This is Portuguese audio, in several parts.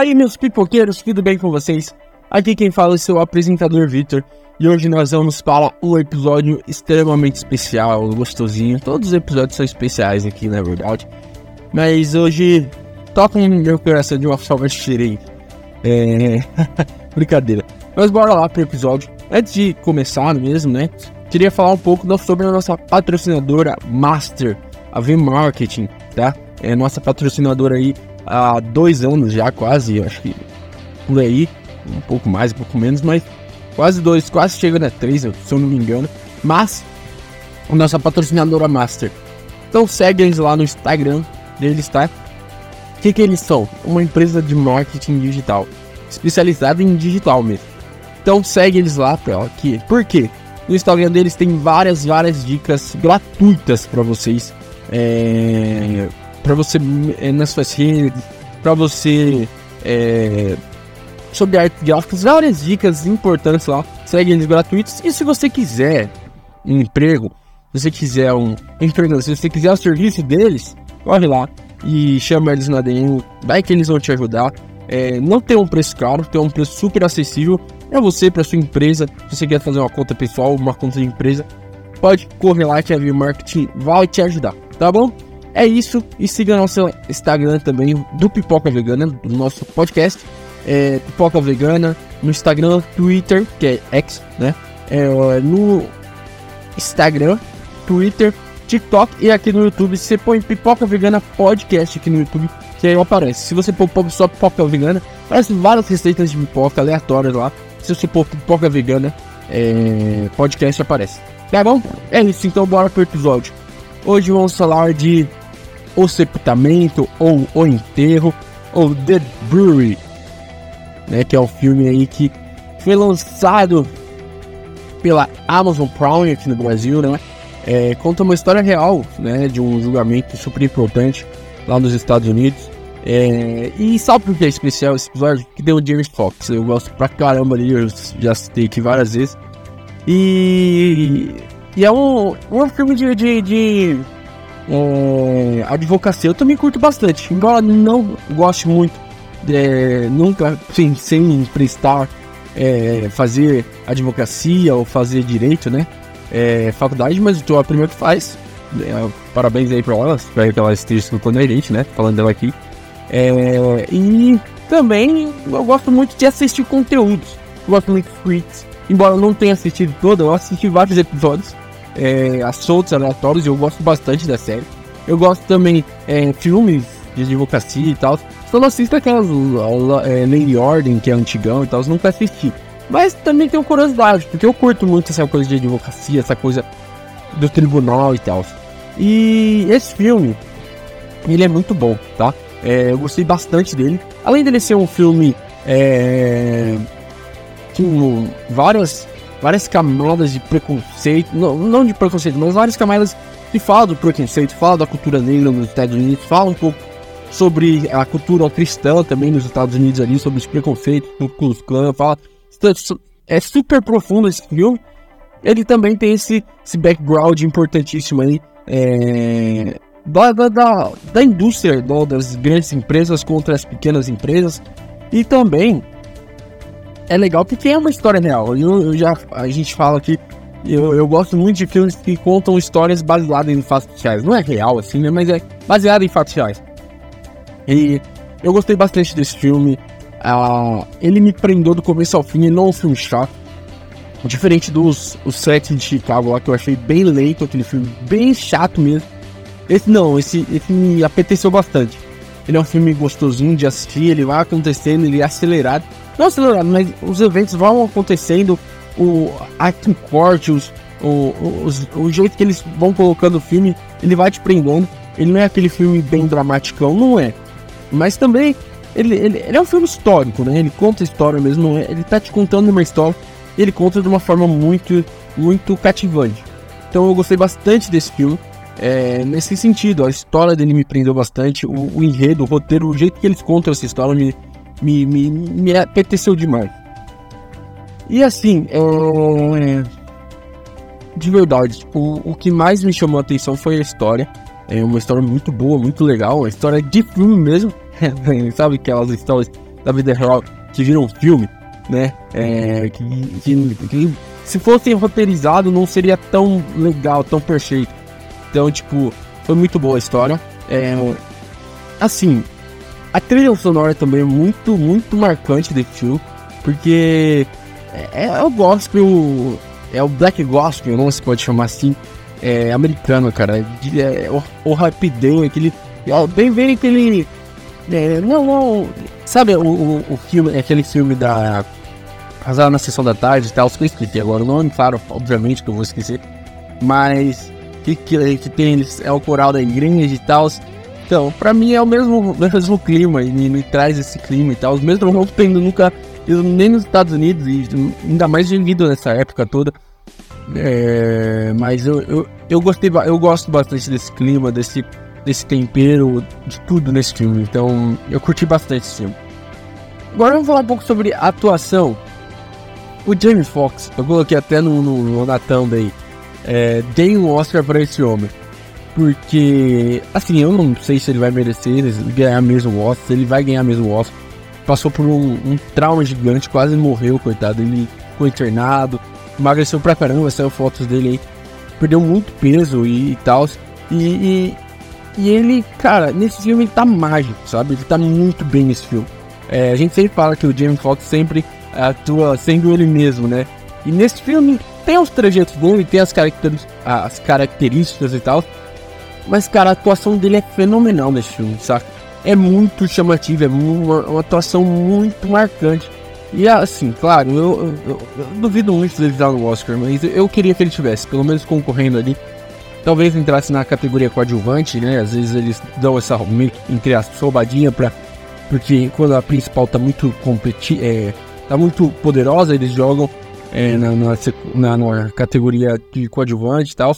aí, meus pipoqueiros, tudo bem com vocês? Aqui quem fala é o seu apresentador Victor e hoje nós vamos para um episódio extremamente especial, gostosinho. Todos os episódios são especiais aqui, na verdade. Mas hoje toca no meu coração de uma forma diferente. É. Brincadeira. Mas bora lá pro episódio. Antes de começar mesmo, né? Queria falar um pouco sobre a nossa patrocinadora Master, a V Marketing, tá? É nossa patrocinadora aí há dois anos já, quase, acho que por aí, um pouco mais, um pouco menos, mas quase dois, quase chegando a três, se eu não me engano. Mas, a nossa patrocinadora Master. Então segue eles lá no Instagram deles, tá? O que, que eles são? Uma empresa de marketing digital, especializada em digital mesmo. Então segue eles lá, pra, aqui. Por quê? No Instagram deles tem várias, várias dicas gratuitas para vocês. É, para você é, nas suas redes, para você é, sobre artes gráficas, várias dicas importantes lá. Segue eles gratuitos. E se você quiser um emprego, se você quiser um emprego, se você quiser o serviço deles, corre lá e chama eles na DM. Vai que eles vão te ajudar. É, não tem um preço caro, tem um preço super acessível para você, para sua empresa. Se você quer fazer uma conta pessoal, uma conta de empresa, pode correr lá que a View Marketing vai te ajudar, tá bom? É isso, e siga nosso Instagram também do Pipoca Vegana, do nosso podcast, é, Pipoca Vegana, no Instagram, Twitter, que é X, né? É, no Instagram, Twitter, TikTok e aqui no YouTube. Você põe Pipoca Vegana Podcast aqui no YouTube, que aí aparece. Se você pôr só Pipoca Vegana, aparece várias receitas de pipoca aleatórias lá. Se você pôr Pipoca Vegana é, Podcast, aparece. Tá bom? É isso, então bora pro episódio. Hoje vamos falar de o sepultamento ou o enterro ou The Brewery, né, que é um filme aí que foi lançado pela Amazon Prime aqui no Brasil, né? É, conta uma história real, né, de um julgamento super importante lá nos Estados Unidos. É, e sabe por que é especial esse episódio? Que deu o James Fox. Eu gosto pra caramba ali, eu já citei aqui várias vezes. E, e é um, um filme de, de, de é, advocacia eu também curto bastante, embora não goste muito, é, nunca, sim, sem prestar, é, fazer advocacia ou fazer direito, né? É, faculdade, mas estou a primeira que faz. É, parabéns aí para ela, espero que ela esteja escutando a gente, né? Falando dela aqui. É, e também eu gosto muito de assistir conteúdos. Gosto muito de Freaks. Embora eu não tenha assistido todo, eu assisti vários episódios é, soltos aleatórios, eu gosto bastante da série. Eu gosto também é, filmes de advocacia e tal. Só não assisto aquelas é, Lady Ordem, que é antigão e tal, nunca assisti. Mas também tenho curiosidade, porque eu curto muito essa coisa de advocacia, essa coisa do tribunal e tal. E esse filme, ele é muito bom, tá? É, eu gostei bastante dele. Além dele ser um filme é, com várias várias camadas de preconceito, não, não de preconceito, mas várias camadas que falam do preconceito, falam da cultura negra nos Estados Unidos, falam um pouco sobre a cultura cristã também nos Estados Unidos ali, sobre os preconceitos, o Klux Klan, fala... É super profundo esse filme. Ele também tem esse, esse background importantíssimo aí, é, da, da, da, da indústria, das grandes empresas contra as pequenas empresas, e também é legal porque é uma história real. Eu, eu já, a gente fala aqui, eu, eu gosto muito de filmes que contam histórias baseadas em fatos reais. Não é real assim, né? Mas é baseado em fatos reais. E eu gostei bastante desse filme. Uh, ele me prendeu do começo ao fim, e não é um filme chato. Diferente dos os sete de Chicago lá, que eu achei bem lento, aquele filme bem chato mesmo. Esse não, esse, esse me apeteceu bastante. Ele é um filme gostosinho de assistir, ele vai acontecendo, ele é acelerado. Não acelerado, mas os eventos vão acontecendo, o acting corte, os, o, os, o jeito que eles vão colocando o filme, ele vai te prendendo. Ele não é aquele filme bem dramaticão, não é. Mas também, ele, ele, ele é um filme histórico, né? Ele conta história mesmo, é, ele tá te contando uma história, ele conta de uma forma muito, muito cativante. Então eu gostei bastante desse filme. É, nesse sentido, a história dele me prendeu bastante, o, o, enredo, o roteiro, o jeito que eles contam essa história me, me, me, me apeteceu demais. E assim, é, de verdade, o, o que mais me chamou a atenção foi a história. É uma história muito boa, muito legal, uma história de filme mesmo. Sabe aquelas histórias da vida real que viram filme, né? É, que, que, que se fosse roteirizado não seria tão legal, tão perfeito. Então, tipo, foi muito boa a história. É, assim, a trilha sonora também é muito, muito marcante desse filme, porque é, é o gospel, é o black gospel, não se pode chamar assim, é americano, cara. É, o, o rapidão, aquele. É, bem, bem aquele. É, não, não. Sabe o, o, o, filme, aquele filme da. Casado na sessão da tarde e tal, eu esqueci agora o nome, claro, obviamente que eu vou esquecer. Mas que, que, que tem é o coral da igreja e tal. Então, pra mim é o mesmo, mesmo clima, e me, me traz esse clima e tal. Mesmo não tendo nunca nem nos Estados Unidos, e ainda mais vivido nessa época toda. É, mas eu, eu, eu gostei, eu gosto bastante desse clima, desse, desse tempero, de tudo nesse filme. Então eu curti bastante esse filme. Agora vamos falar um pouco sobre atuação. O Jamie Foxx, eu coloquei até no, no, no Natão daí. É, dei um Oscar para esse homem. Porque, assim, eu não sei se ele vai merecer ganhar mesmo o Oscar, se ele vai ganhar mesmo o Oscar. Passou por um, um trauma gigante, quase morreu, coitado. Ele ficou internado, emagreceu pra caramba, saiu fotos dele aí. Perdeu muito peso e, e tal. E, e, e, ele, cara, nesse filme ele tá mágico, sabe? Ele tá muito bem nesse filme. É, a gente sempre fala que o Jamie Foxx sempre atua sendo ele mesmo, né? E nesse filme tem os trajetos dele, tem as, as características e tal. Mas, cara, a atuação dele é fenomenal nesse filme, saca? É muito chamativa, é uma, uma atuação muito marcante. E assim, claro, eu, eu, eu duvido muito dele dar no Oscar, mas eu queria que ele tivesse, pelo menos concorrendo ali. Talvez entrasse na categoria coadjuvante, né? Às vezes eles dão essa entre as soubadinha pra. Porque quando a principal tá muito competi é, tá muito poderosa, eles jogam é, na, na, na, na, categoria de coadjuvante e tal.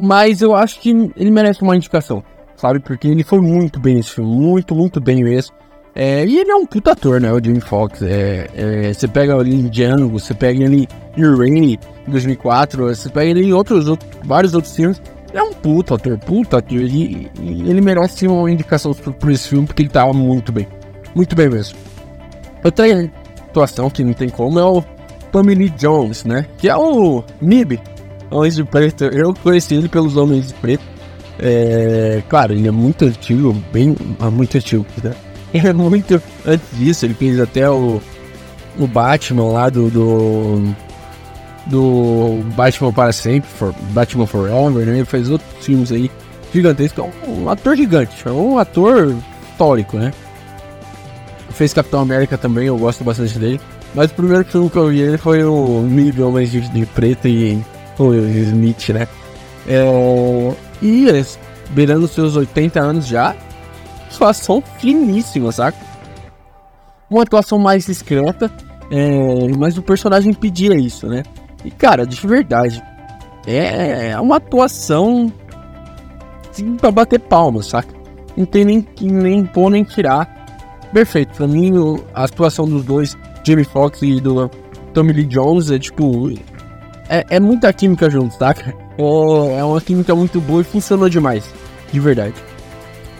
Mas eu acho que ele merece uma indicação, sabe? Porque ele foi muito bem nesse filme, muito, muito bem mesmo. É, e ele é um puta ator, né? O Jamie Foxx. É, é, você pega ali em Django, você pega ele em Rain 2004, você pega ele em outros, outros, vários outros filmes. Ele é um puta ator, puta ator. E, e ele merece uma indicação por esse filme porque ele tava muito bem. Muito bem mesmo. Outra atuação que não tem como é o Tommy Lee Jones, né? Que é o Nib, Homens de Preto. Eu conheci ele pelos Homens de Preto. É, claro, ele é muito antigo, bem, muito antigo, né? Ele é muito antes disso, ele fez até o, o Batman lá do, do, do Batman para sempre, for, Batman Forever, né? Ele fez outros filmes aí gigantescos. É um, um ator gigante, é um ator histórico, né? Fez Capitão América também, eu gosto bastante dele. Mas o primeiro filme que eu vi ele foi o Mil Homens de, de Preto e o Smith, né? É, e eles, beirando seus 80 anos já, atuação finíssima, saca? Uma atuação mais discreta, é, mas o personagem pedia isso, né? E cara, de verdade, é, é uma atuação assim, pra bater palmas, saca? Não tem nem, nem pôr nem tirar. Perfeito, pra mim a atuação dos dois, Jamie Foxx e do Tommy Lee Jones, é tipo. É, é muita química junto, saca? É, é uma química muito boa e funcionou demais, de verdade.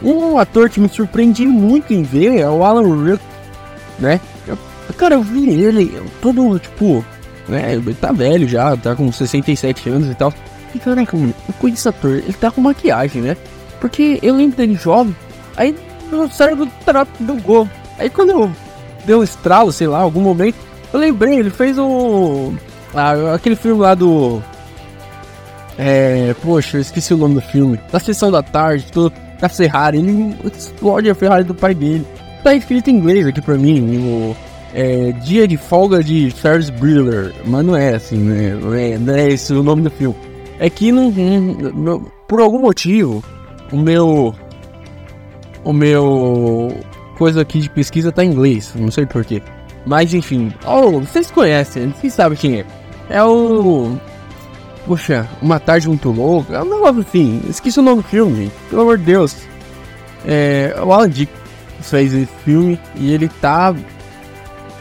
Um ator que me surpreendi muito em ver é o Alan Rick, né? Eu, cara, eu vi ele todo, tipo, né? Ele tá velho já, tá com 67 anos e tal. E caraca, mano, eu conheço ator, ele tá com maquiagem, né? Porque eu lembro dele jovem, aí meu cérebro do gol. Aí quando eu dei um estralo, sei lá, algum momento, eu lembrei, ele fez o. Ah, aquele filme lá do. É. Poxa, eu esqueci o nome do filme. Da sessão da tarde, tudo da Ferrari, ele explode a Ferrari do pai dele. Tá escrito em inglês aqui pra mim, o é, Dia de Folga de Ferris Bueller, mas não é assim, né? Não é, não é esse o nome do filme. É que não, não, por algum motivo, o meu o meu coisa aqui de pesquisa tá em inglês, não sei porquê. Mas enfim, oh, vocês conhecem, vocês sabem quem é. É o Poxa, Uma Tarde Muito. É um negócio assim. Esqueci o nome do filme, pelo amor de Deus. É, o Alan Dick fez esse filme e ele tá.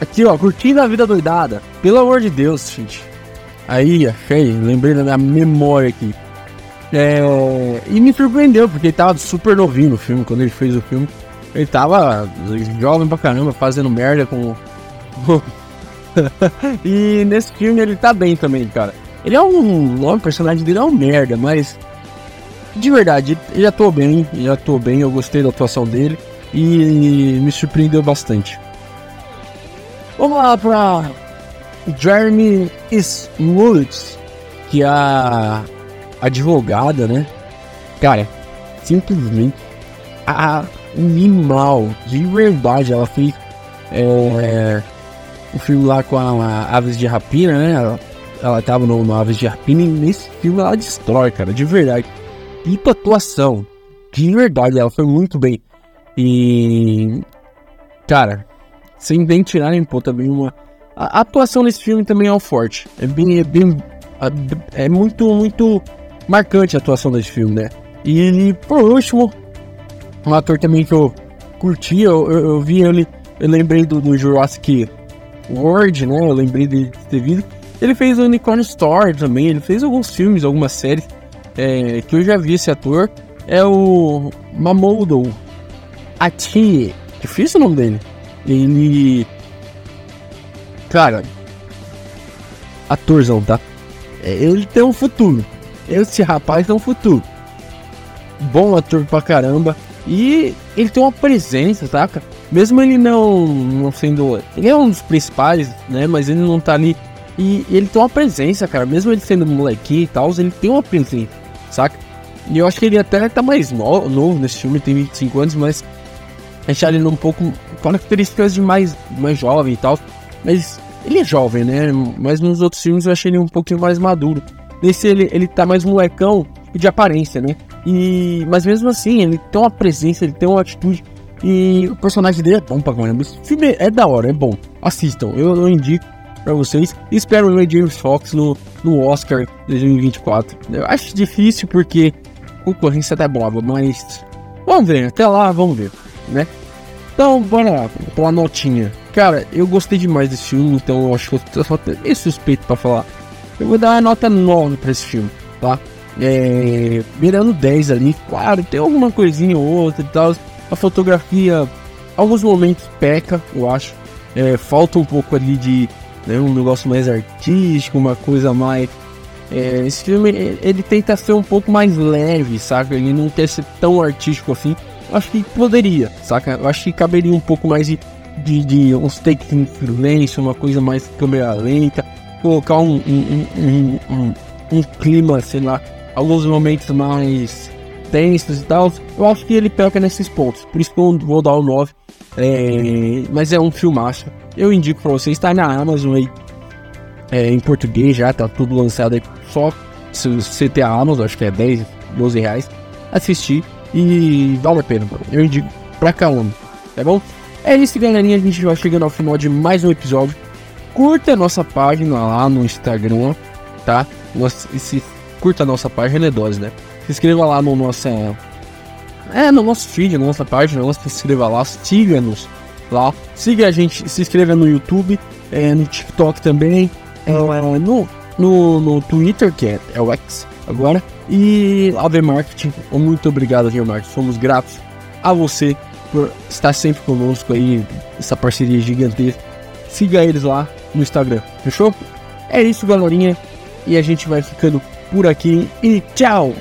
Aqui, ó, curtindo a vida doidada. Pelo amor de Deus, gente. Aí, achei, lembrei da minha memória aqui. É, e me surpreendeu, porque ele tava super novinho no filme, quando ele fez o filme. Ele tava jovem pra caramba, fazendo merda com. e nesse filme ele tá bem também, cara. Ele é um. O personagem dele é um merda, mas. De verdade, ele atuou bem, ele atuou bem, eu gostei da atuação dele e me surpreendeu bastante. Vamos lá pra Jeremy Smoots, que é a advogada, né? Cara, simplesmente animal, de verdade. Ela fez é, o filme lá com a, a Aves de Rapina, né? Ela, ela tava no, no, Aves de Rapina e nesse filme ela destrói, cara, de verdade. E atuação, de verdade, ela foi muito bem. E. Cara, sem nem tirar nem pôr também uma. A atuação nesse filme também é um forte. É bem. É, bem, é muito, muito marcante a atuação desse filme, né? E por último, um ator também que eu curti, eu, eu, eu vi ele, eu lembrei do, do Jurassic World, né? Eu lembrei de ter visto. Ele fez o Unicorn Store também, ele fez alguns filmes, algumas séries é, que eu já vi esse ator. É o Mamodo Ati, difícil o nome dele. Ele. Cara, atorzão, tá? É, ele tem um futuro. Esse rapaz tem um futuro. Bom ator pra caramba. E ele tem uma presença, saca? Mesmo ele não, não sendo. Ele é um dos principais, né? Mas ele não tá ali. E ele tem uma presença, cara. Mesmo ele sendo molequinho e tal, ele tem uma presença, saca? E eu acho que ele até tá mais novo, novo nesse filme, tem 25 anos, mas achar ele um pouco características de mais, mais jovem e tal. Mas ele é jovem, né? Mas nos outros filmes eu achei ele um pouquinho mais maduro. Nesse ele, ele tá mais molecão de aparência, né? E, mas mesmo assim, ele tem uma presença, ele tem uma atitude. E o personagem dele é bom pra caramba. Esse filme é da hora, é bom. Assistam, eu, eu indico pra vocês. espero o James Fox no, no Oscar 2024. Eu acho difícil porque a concorrência tá boa, mas vamos ver, até lá, vamos ver, né? Então, bora lá, com a notinha. Cara, eu gostei demais desse filme, então eu acho que eu só meio suspeito pra falar. Eu vou dar uma nota 9 pra esse filme, tá? É, beirando 10 ali. Claro, tem alguma coisinha ou outra e tal. A fotografia, alguns momentos peca, eu acho. É, falta um pouco ali de né, um negócio mais artístico, uma coisa mais. É, esse filme ele tenta ser um pouco mais leve, saca? Ele não quer ser tão artístico assim. Acho que poderia, saca? Eu acho que caberia um pouco mais de, de, de uns takes em silêncio, uma coisa mais câmera lenta, colocar um, um, um, um clima, sei lá, alguns momentos mais tensos e tal. Eu acho que ele peca nesses pontos. Por isso que eu vou dar o 9. É, mas é um filmaço. Eu indico pra vocês, tá na Amazon aí. É, em português já, tá tudo lançado aí. Só se você ter a Amazon, acho que é 10, 12 reais. Assistir e vale a pena. Eu indico pra caramba, tá bom? É isso, galerinha. A gente vai chegando ao final de mais um episódio. Curta a nossa página lá no Instagram, tá? Nossa, esse curta a nossa página, é dose, né? Se inscreva lá no nosso. É, no nosso feed, na nossa página, se inscreva lá, siga-nos lá. Siga a gente, se inscreva no YouTube, é, no TikTok também, é, no, no, no Twitter, que é, é o X agora. E AV Marketing, muito obrigado, AV Marketing. Somos gratos a você por estar sempre conosco aí, essa parceria gigantesca. Siga eles lá no Instagram, fechou? É isso, galerinha. E a gente vai ficando por aqui e tchau!